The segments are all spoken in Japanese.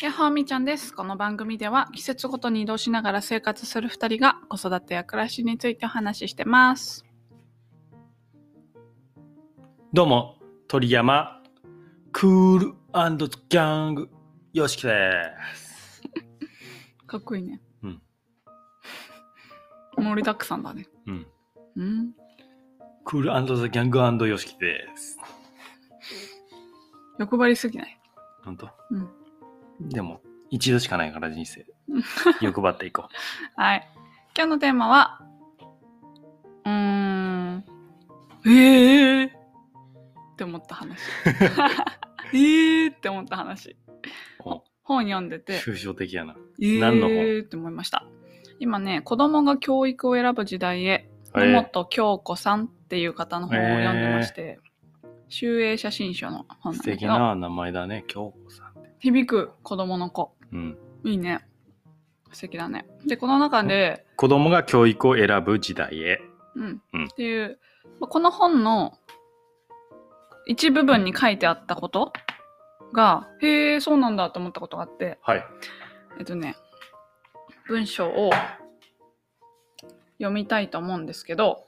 やっほーみーちゃんです。この番組では季節ごとに移動しながら生活する2人が子育てや暮らしについてお話ししてます。どうも、鳥山、クールギャング、よしきです。かっこいいね。うん。盛りだくさんだね。うん。うん。クールザギャングよしきです。欲張りすぎない？ほんと？うん。でも、一度しかないから人生。欲張っていこはい。今日のテーマは、うーん、えーって思った話。えーって思った話。本読んでて、抽象的やな。えー何の本？って思いました。今ね、子供が教育を選ぶ時代へ、えー野本京子さんっていう方の本を読んでまして、集英写真書の本なん素だけど、敵な名前だね、京子さん。響く子供の子。うん。いいね。素敵だね。で、この中で、子供が教育を選ぶ時代へ。うん、うんっていう、まあこの本の一部分に書いてあったことが、へえ、そうなんだと思ったことがあって、はい。えっとね、文章を読みたいと思うんですけど、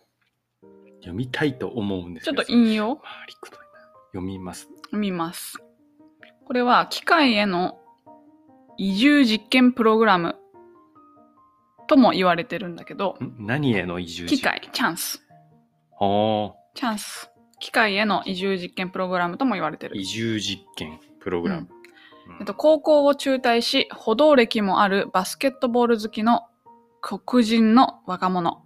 読みたいと思うんですちょっと引用？読みます。見ます。これは機械への移住実験プログラムとも言われてるんだけど、ん？何への移住機械、チャンス、おチャンス。機械への移住実験プログラムとも言われてる。移住実験プログラム。うんえっと、高校を中退し、歩道歴もあるバスケットボール好きの黒人の若者。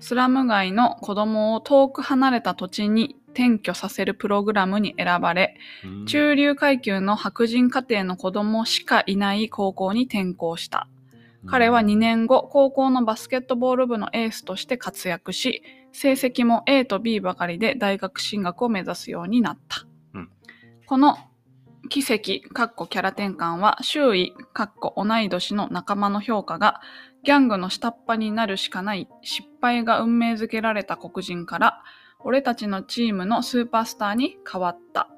スラム街の子供を遠く離れた土地に転居させるプログラムに選ばれ、うん中流階級の白人家庭の子供しかいない高校に転校した。彼は2年後、高校のバスケットボール部のエースとして活躍し、成績も A と B ばかりで大学進学を目指すようになった。うんこの奇跡、かっこキャラ転換は周囲、かっこ同い年の仲間の評価がギャングの下っ端になるしかない失敗が運命づけられた黒人から俺たちのチームのスーパースターに変わった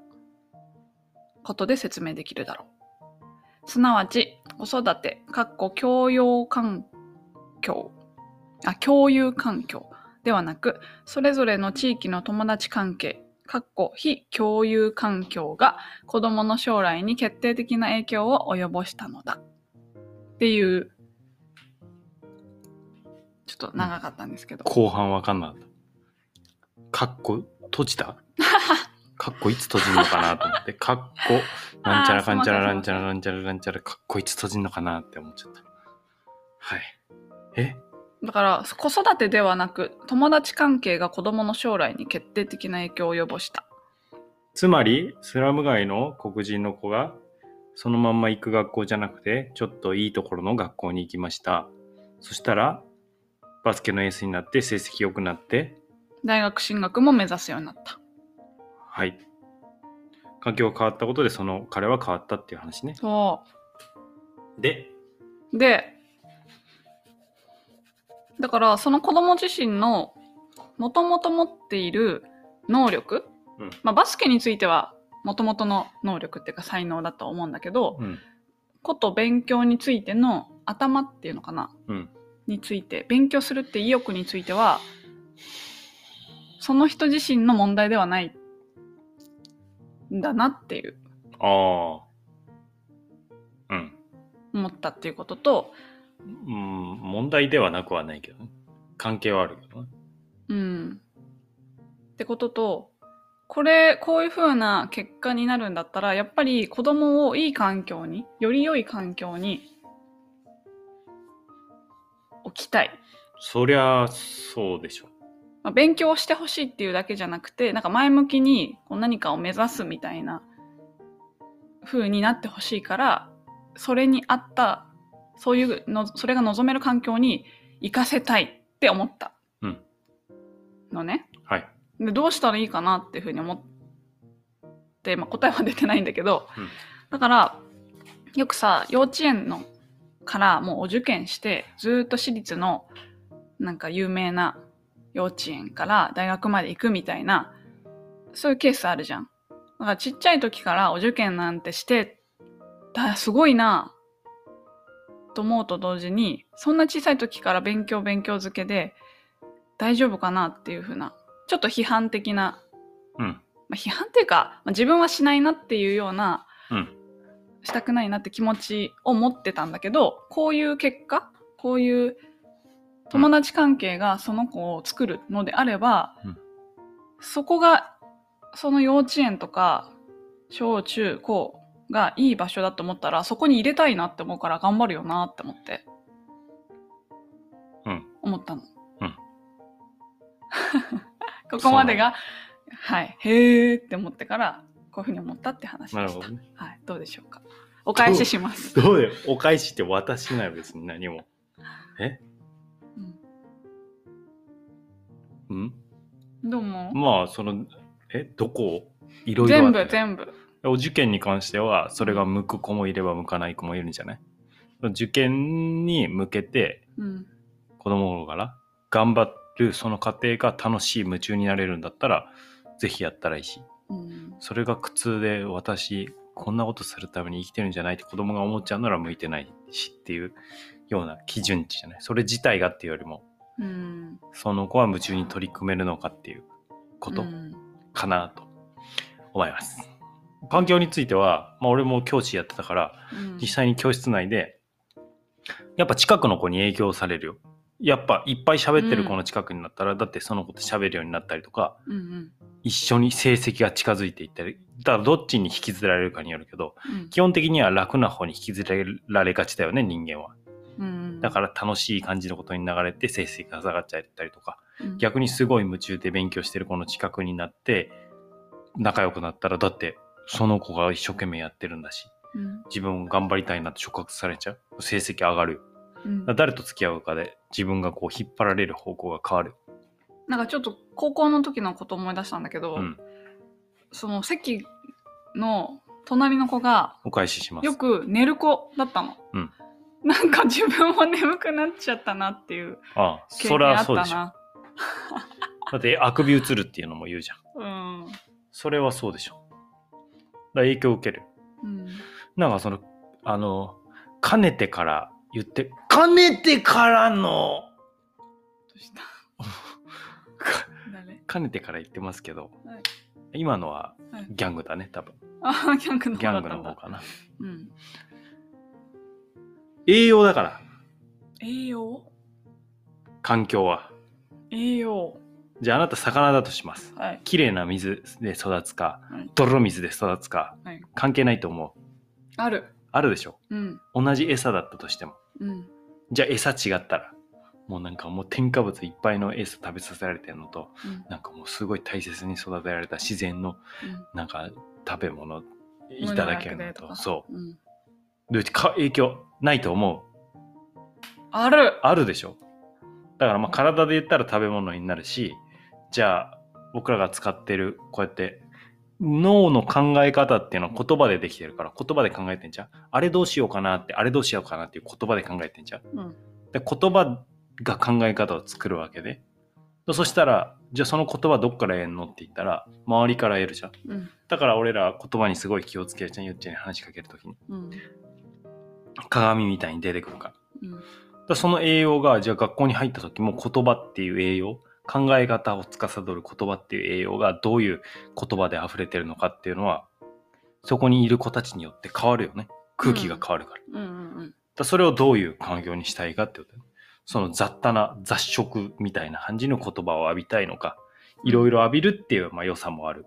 ことで説明できるだろう。すなわち、子育て、かっこ教養環境、あ、共有環境ではなく、それぞれの地域の友達関係、かっこ非共有環境が子供の将来に決定的な影響を及ぼしたのだ。っていう、ちょっと長かったんですけど。後半わかんなかった。かっこ、閉じた？かっこいつ閉じんのかなと思って、かっこ、なんちゃらかんちゃらなんちゃらなんちゃらなんちゃら、かっこいつ閉じんのかなって思っちゃった。はい。え？だから子育てではなく友達関係が子供の将来に決定的な影響を及ぼした。つまり、スラム街の黒人の子が、そのまんま行く学校じゃなくて、ちょっといいところの学校に行きました。そしたら、バスケのエースになって、成績良くなって、大学進学も目指すようになった。はい。環境が変わったことで、その彼は変わったっていう話ね。そで、う。で、だからその子供自身のもともと持っている能力、うんまあ、バスケについてはもともとの能力っていうか才能だと思うんだけど、うん。こと勉強についての頭っていうのかな？うん。について勉強するって意欲についてはその人自身の問題ではないんだなっていうああ。うん。思ったっていうことと、うん、問題ではなくはないけどね。関係はあるけどね。うん、ってこととこれこういう風な結果になるんだったらやっぱり子供をいい環境により良い環境に置きたい、そりゃ、そうでしょ。まあ、勉強をしてほしいっていうだけじゃなくてなんか前向きにこう何かを目指すみたいな風になってほしいからそれに合ったそういうのそれが望める環境に行かせたいって思ったうんのね。はい。でどうしたらいいかなっていうふうに思って、まあ、答えは出てないんだけど、うんだからよくさ幼稚園のからもうお受験してずーっと私立のなんか有名な幼稚園から大学まで行くみたいなそういうケースあるじゃん。だからちっちゃい時からお受験なんてしてだすごいなと思うと同時にそんな小さい時から勉強勉強漬けで大丈夫かなっていうふうなちょっと批判的な、うん。まあ、批判っていうか、まあ自分はしないなっていうようなうん。したくないなって気持ちを持ってたんだけどこういう結果こういう友達関係がその子を作るのであれば、うんそこがその幼稚園とか小中高がいい場所だと思ったらそこに入れたいなって思うから頑張るよなって思ってうん。思ったの。うん ここまでがはいへーって思ってからこういうふうに思ったって話でした。なるほどね。はい、どうでしょうか。お返しします。どうでお返しって私ない別に何も。え？うん？うんどうも。まあ、その、え、どこ？いろいろあ全部全部。お受験に関しては、それが向く子もいれば向かない子もいるんじゃない？受験に向けてうん。子供の頃から頑張るその過程が楽しい夢中になれるんだったらぜひやったらいいしうん。それが苦痛で私こんなことするために生きてるんじゃないって子供が思っちゃうなら向いてないしっていうような基準値じゃない？それ自体がっていうよりもうん。その子は夢中に取り組めるのかっていうことうんかなと思います。環境については、まあ、俺も教師やってたからうん実際に教室内でやっぱ近くの子に影響されるよ。やっぱいっぱい喋ってる子の近くになったら、だってその子と喋るようになったりとかうんうん一緒に成績が近づいていったりだからどっちに引きずられるかによるけどうん基本的には楽な方に引きずられがちだよね人間は。うんだから楽しい感じのことに流れて成績が下がっちゃったりとかうん。逆にすごい夢中で勉強してる子の近くになって仲良くなったらだってその子が一生懸命やってるんだしうん。自分も頑張りたいなって触覚されちゃう。成績上がるよ。うん。誰と付き合うかで自分がこう引っ張られる方向が変わるなんかちょっと高校の時のこと思い出したんだけど、うん。その席の隣の子がお返しします。よく寝る子だったの。うんなんか自分も眠くなっちゃったなっていうああ経それ験あそうでしょ。な。だってあくび映るっていうのも言うじゃん。うん。それはそうでしょ。だから影響を受ける。うん。なんかそのあのかねてから言ってかねてからの。どうした？誰？かねてから言ってますけど、はい。今のははい。ギャングだね多分。あ、ギャングのギャング。の方かな。うん。栄養だから栄養？環境は栄養。じゃああなた魚だとしますはい。綺麗な水で育つかはい泥水で育つかはい。関係ないと思うある。あるでしょ？うん。同じ餌だったとしてもうん。じゃあ餌違ったらもうなんかもう添加物いっぱいの餌食べさせられてるのとうん。なんかもうすごい大切に育てられた自然のうんなんか食べ物いただけるのとう。そううん。うでか影響ないと思うある。あるでしょだからまあ体で言ったら食べ物になるしじゃあ僕らが使ってるこうやって脳の考え方っていうのは言葉でできてるから言葉で考えてんじゃんあれどうしようかなってあれどうしようかなっていう言葉で考えてんじゃんうん。で言葉が考え方を作るわけでそしたらじゃあその言葉どっから得んのって言ったら周りから得るじゃんうん。だから俺ら言葉にすごい気をつけるじゃんゆっちゃんに話しかけるときにうん。鏡みたいに出てくるから。うん。その栄養がじゃあ学校に入った時も言葉っていう栄養考え方を司る言葉っていう栄養がどういう言葉で溢れてるのかっていうのはそこにいる子たちによって変わるよね。空気が変わるから,、だかうん。うん。らそれをどういう環境にしたいかってことね。その雑多な雑食みたいな感じの言葉を浴びたいのか。いろいろ浴びるっていう、まあ、良さもある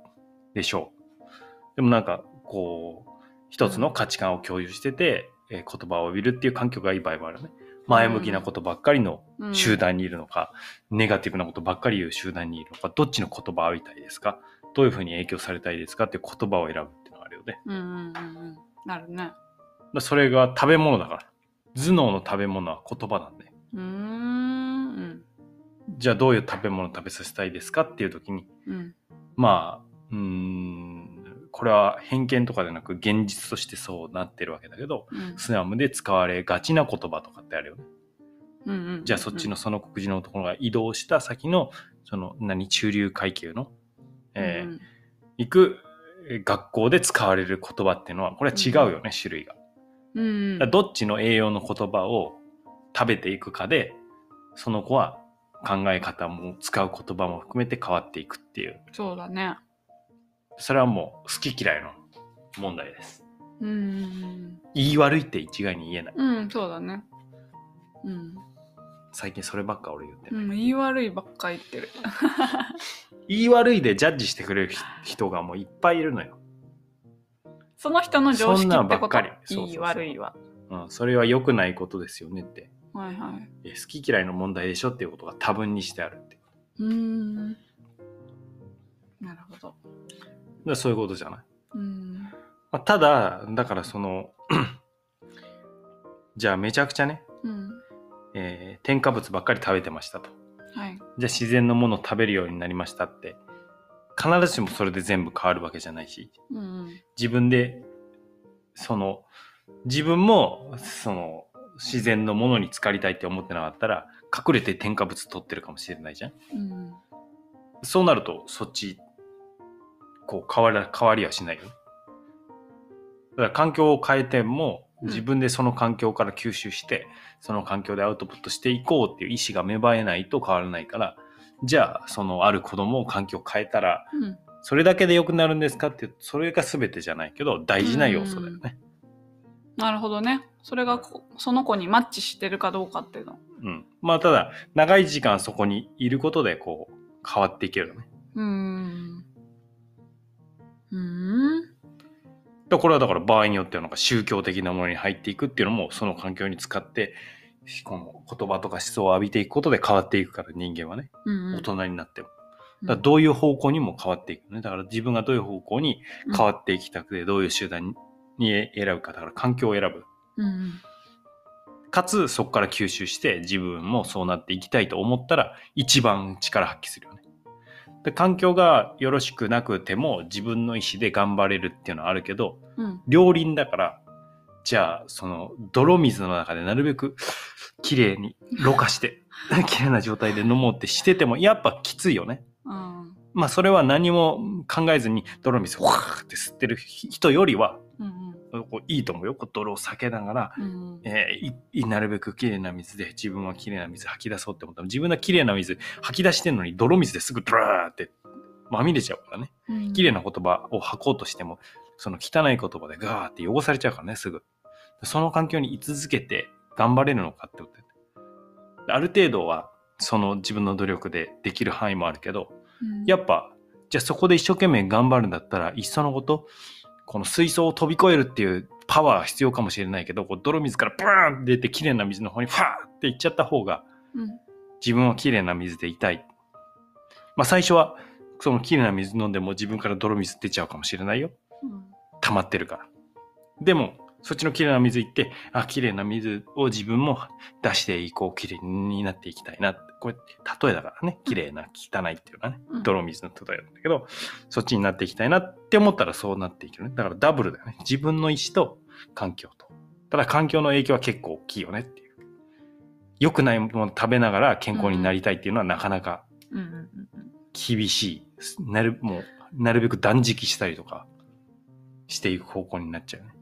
でしょう。でもなんかこう一つの価値観を共有してて、えー言葉を浴びるっていう環境がいい場合もあるね前向きなことばっかりのうん。集団にいるのか、ネガティブなことばっかり言う集団にいるのかどっちの言葉を浴びたいですかどういうふうに影響されたいですかって言葉を選ぶっていうのがあるよねうん。うん。うん。うん。なるね。それが食べ物だから頭脳の食べ物は言葉なんでうーん。じゃあどういう食べ物を食べさせたいですかっていう時にうん。まあうーんこれは偏見とかでなく現実としてそうなってるわけだけどうん。スナムで使われがちな言葉とかってあるよねうん。うん。じゃあそっちのその黒人のところが移動した先のその何中流階級の、えーうん行くえー学校で使われる言葉っていうのはこれは違うよね、種類が。うんどっちの栄養の言葉を食べていくかで、その子は考え方も使う言葉も含めて変わっていくっていう。そうだねそれはもう好き嫌いの問題です。うん言い悪いって一概に言えない。うんそうだねうん、最近そればっか俺言ってる。うん、言い悪いばっか言ってる 言い悪いでジャッジしてくれる人がもういっぱいいるのよ。その人の常識ってことばっかりそうそうそういい悪いはうん、それは良くないことですよねって。はいはいえ好き嫌いの問題でしょっていうことが多分にしてあるって。うーんなるほどらそういうことじゃない。うんまあ、ただ、だからその、じゃあめちゃくちゃね、うんえー添加物ばっかり食べてましたと。はいじゃあ自然のものを食べるようになりましたって、必ずしもそれで全部変わるわけじゃないし、うんうん自分で、その、自分も、その、自然のものに浸かりたいって思ってなかったら、隠れて添加物取ってるかもしれないじゃん。うんそうなると、そっち、こう、変わら、変わりはしないよね。だから環境を変えても、うん自分でその環境から吸収して、その環境でアウトプットしていこうっていう意思が芽生えないと変わらないから、じゃあ、そのある子供を環境を変えたら、うんそれだけで良くなるんですかってそれが全てじゃないけど、大事な要素だよね。なるほどねそれがこその子にマッチしてるかどうかっていうのうん。まあ、ただ、長い時間そこにいることで、こう、変わっていけるよね。うーんうーん。だこれはだから場合によってはなんか宗教的なものに入っていくっていうのもその環境に使ってこの言葉とか思想を浴びていくことで変わっていくから人間はね。うん大人になっても、だどういう方向にも変わっていくね。だから自分がどういう方向に変わっていきたくてどういう集団に選ぶか。だから環境を選ぶ。うんうん。かつそこから吸収して自分もそうなっていきたいと思ったら一番力発揮するよねで環境がよろしくなくても自分の意思で頑張れるっていうのはあるけどうん両輪だから、じゃあ、その、泥水の中でなるべく綺麗にろ過して、綺麗な状態で飲もうってしてても、やっぱきついよね。うんまあ、それは何も考えずに泥水をわーって吸ってる人よりは、いいと思うよ。泥を避けながら、うんえーなるべく綺麗な水で自分は綺麗な水吐き出そうって思ったら、自分が綺麗な水吐き出してんのに泥水ですぐドラーってまみれちゃうからね。うん綺麗な言葉を吐こうとしても、その汚い言葉でガーって汚されちゃうからね、すぐ。その環境に居続けて頑張れるのかってことだよねある程度は、その自分の努力でできる範囲もあるけど、うんやっぱ、じゃあそこで一生懸命頑張るんだったら、いっそのこと、この水槽を飛び越えるっていうパワーは必要かもしれないけど、こう泥水からブーンって出て綺麗な水の方にファーって行っちゃった方が、うん自分は綺麗な水でいたい。まあ最初は、その綺麗な水飲んでも自分から泥水出ちゃうかもしれないよ。うん溜まってるから。でも、そっちの綺麗な水行って、あ、綺麗な水を自分も出していこう、綺麗になっていきたいな。これ、例えだからね、綺麗な、汚いっていうのはね、うん泥水の例えなんだけど、そっちになっていきたいなって思ったらそうなっていけるね。だからダブルだよね。自分の意思と環境と。ただ環境の影響は結構大きいよねっていう。良くないものを食べながら健康になりたいっていうのはなかなか厳しい。なる、もう、なるべく断食したりとかしていく方向になっちゃうね。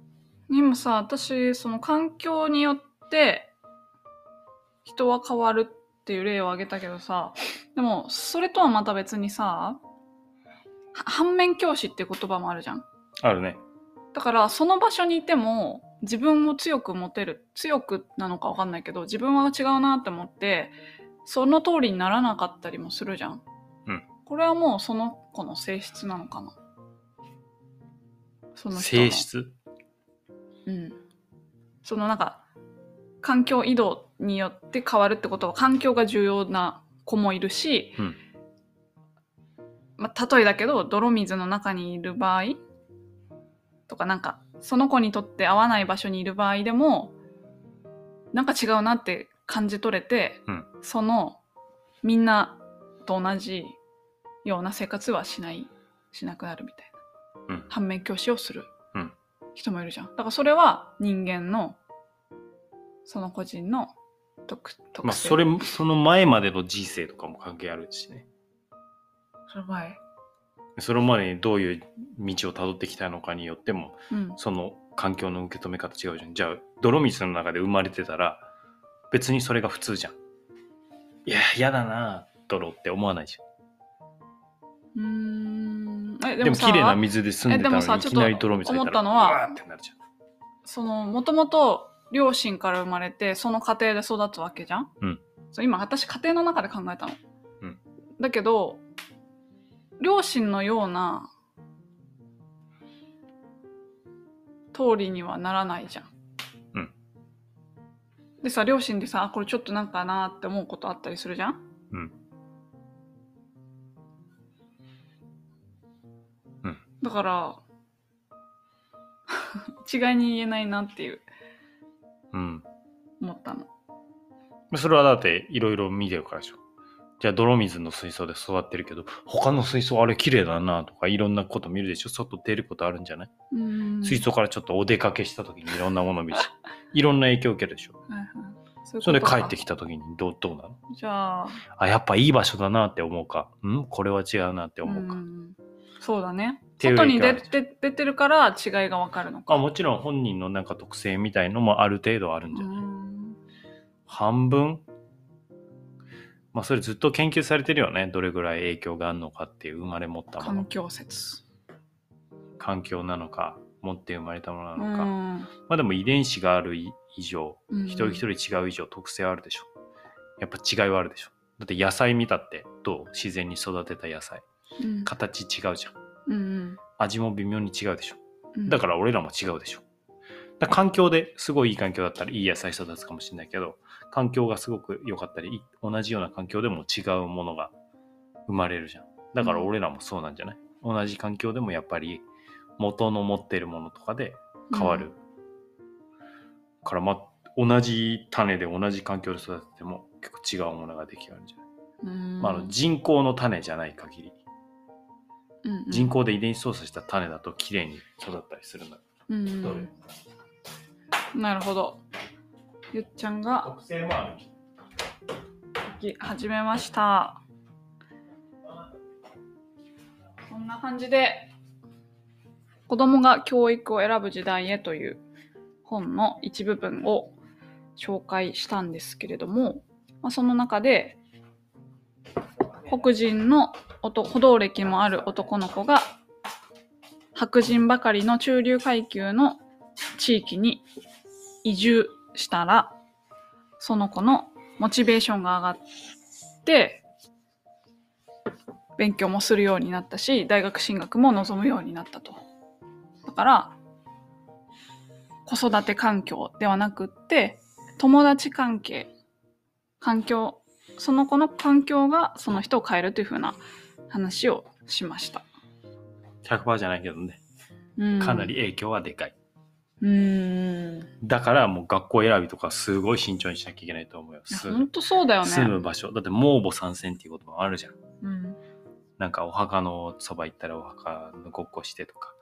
今さ私その環境によって人は変わるっていう例を挙げたけどさでもそれとはまた別にさは反面教師って言葉もあるじゃん。あるね。だからその場所にいても自分を強く持てる強くなのか分かんないけど自分は違うなって思ってその通りにならなかったりもするじゃん、うん。これはもうその子の性質なのかな。その人の。性質？うん、そのなんか環境移動によって変わるってことは環境が重要な子もいるし、うん。まあ、例えだけど泥水の中にいる場合とかなんかその子にとって合わない場所にいる場合でもなんか違うなって感じ取れて、うん。そのみんなと同じような生活はしないしなくなるみたいな、うん。反面教師をする。うん人もいるじゃんだからそれは人間のその個人の特特性まあ、それ、その前までの人生とかも関係あるしね。その前それまでにどういう道をたどってきたのかによっても、うんその環境の受け止め方違うじゃん。じゃあ、泥水の中で生まれてたら、別にそれが普通じゃん。いや、嫌だな、泥って思わないじうーんえゃん。でも、でもさ綺麗な水で住んでたのに、いきなり泥水入ったら、思ったのはうわーってなるじゃん。そのもともと両親から生まれてその家庭で育つわけじゃん、うん。そう今私家庭の中で考えたの、うん。だけど両親のような通りにはならないじゃん、うん。でさ両親でさあこれちょっとなんかなって思うことあったりするじゃん？うんだから 一概に言えないなっていううん。思ったのそれはだって、いろいろ見てるからでしょ。じゃあ、泥水の水槽で育ってるけど、他の水槽あれ綺麗だなとか、いろんなこと見るでしょ。外出ることあるんじゃない、水槽からちょっとお出かけした時にいろんなもの見るし、いろんな影響を受けるでしょ。はいはいそういうそれで帰ってきた時にどうどうなのじゃああ、やっぱいい場所だなって思うか。ん？これは違うなって思うか。んそうだね外に出て出てるから違いがわかるのかあもちろん本人のなんか特性みたいのもある程度あるんじゃない、うん半分？まあそれずっと研究されてるよね。どれぐらい影響があるのかっていう生まれ持ったもの。環境説環境なのか、持って生まれたものなうのか。んまあでも遺伝子がある以上、うん一人一人違う以上特性はあるでしょ。やっぱ違いはあるでしょ。だって野菜見たってどう？自然に育てた野菜。うん形違うじゃん。うん味も微妙に違うでしょ。うんだから俺らも違うでしょ。だ環境ですごいいい環境だったらいい野菜育つかもしれないけど、環境がすごく良かったり、い同じような環境でも違うものが生まれるじゃん。だから俺らもそうなんじゃない、同じ環境でもやっぱり元の持ってるものとかで変わる。からま、同じ種で同じ環境で育てても結構違うものが出来上がるんじゃない、うんまあ、あの人工の種じゃない限り、うんうん。人工で遺伝子操作した種だと綺麗に育ったりするんだ。うんなるほど。ゆっちゃんが特性もある。始めました。こんな感じで子供が教育を選ぶ時代へという本の一部分を紹介したんですけれども、まあ、その中で黒人の男歩道歴もある男の子が白人ばかりの中流階級の地域に移住したらその子のモチベーションが上がって勉強もするようになったし大学進学も望むようになったと。だから子育て環境ではなくって友達関係環境その子の環境がその人を変えるというふうな話をしました、100%じゃないけどね。うん、かなり影響はでかい。うーんいだからもう学校選びとかすごい慎重にしなきゃいけないと思うよ。住むやほんとそうだよね住む場所。だって盲母参戦っていうこともあるじゃん。うんなんかお墓のそば行ったらお墓のごっこしてとか、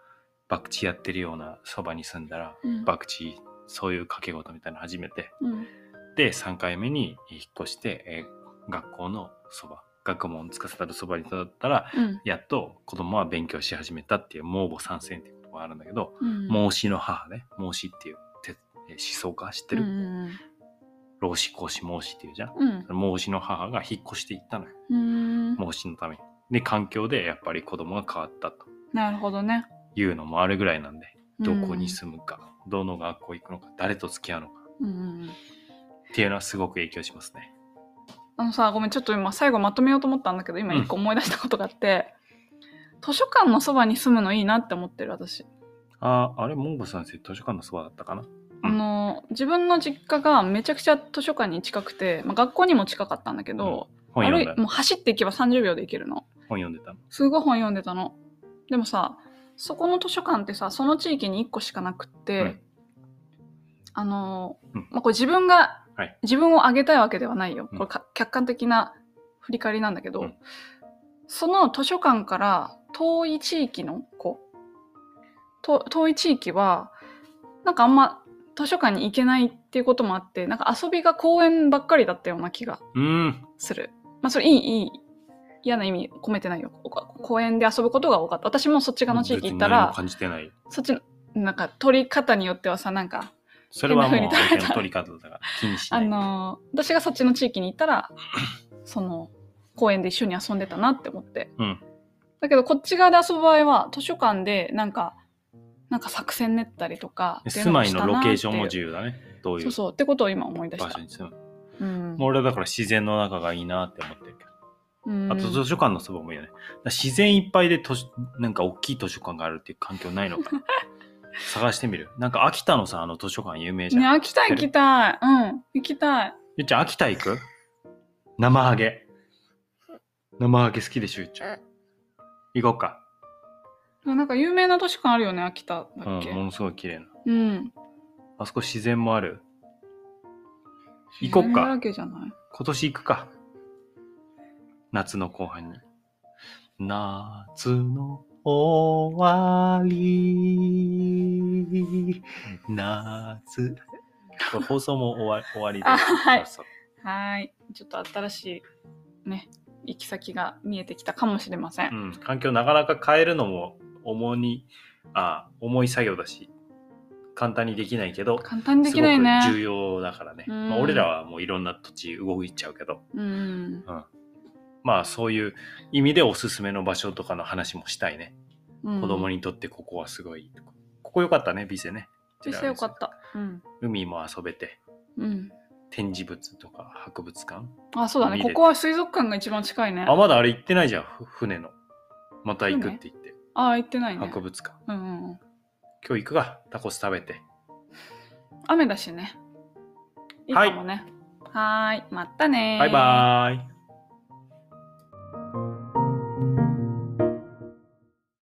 博打やってるようなそばに住んだら、うん博打、そういう掛け事みたいなの初めて。うんで、3回目に引っ越して、えー学校のそば、学問つかさたるそばに育ったら、うん。やっと子供は勉強し始めたっていう盲母参戦っていうことがあるんだけど、うん。孟子の母ね、孟子っていう思想家知ってる、うん老子、孔子、孟子っていうじゃん。うん。孟子の母が引っ越していったのよ。うん。孟子のために。で、環境でやっぱり子供が変わったと。なるほどね。いうのもあるぐらいなんで、どこにむ住むか、どの学校行くのか、誰と付き合うのか。っていうのはすごく影響しますね。あのさごめんちょっと今最後まとめようと思ったんだけど今一個思い出したことがあって、図書館のそばに住むのいいなって思ってる私、ああ、あれ、モンゴ先生、図書館のそばだったかな？うん。あの自分の実家がめちゃくちゃ図書館に近くて、まあ、学校にも近かったんだけど、本読んだ歩いもう走っていけば30秒で行けるの。本読んでたの？すごい本読んでたの。でもさそこの図書館ってさその地域に1個しかなくって、うん。あの、うん。まあ、これ自分が、はい自分を上げたいわけではないようんこれか客観的な振り返りなんだけど、うんその図書館から遠い地域の子と遠い地域はなんかあんま図書館に行けないっていうこともあってなんか遊びが公園ばっかりだったような気がうーん。する。まあそれいい、いい、嫌な意味込めてないよ。公園で遊ぶことが多かった。私もそっち側の地域行ったら、感じてない。そっちの、なんか取り方によってはさなんかそれはもう相手の取り方だから気にしなあい。のー私がそっちの地域に行ったらその公園で一緒に遊んでたなって思ってうん。だけどこっち側で遊ぶ場合は図書館でなんかなんか作戦練ったりとか住まいのロケーションも重要だね。どういうそうそうってことを今思い出した場所に住む。うんもう俺はだから自然の中がいいなって思ってるけど。うんあと図書館のそばもいいよね。自然いっぱいで図書なんか大きい図書館があるっていう環境ないのかな 探してみる。なんか秋田のさ、あの図書館有名じゃん。ね行きたい行きたいうん行きたいゆっちゃん、秋田行く？生ハゲ。生ハゲ好きでしょ、ゆっちゃん。行こうか。なんか有名な図書館あるよね秋田うん、だっけ？ものすごい綺麗な。うんあそこ自然もある。行こっか今年行くか。夏の後半に。夏の終わり。夏。放送も終わ終わりで。あはい。はーい。ちょっと新しいね行き先が見えてきたかもしれません、うん、環境なかなか変えるのも重にあ重い作業だし簡単にできないけど簡単にできないね。重要だからね、うん。まあ、俺らはもういろんな土地動いちゃうけど。うん、まあそういう意味でおすすめの場所とかの話もしたいね、うん、子供にとってここはすごいここよかったねビセね。実際よかった。うん。海も遊べて。うん。展示物とか博物館。あそうだね。ここは水族館が一番近いね。あまだあれ行ってないじゃん。ふ船の。また行くって言って。あ行ってないね。博物館。うんうんうん。今日行くか。タコス食べて。雨だしね。いいかもね、はーい。またねー。バイバーイ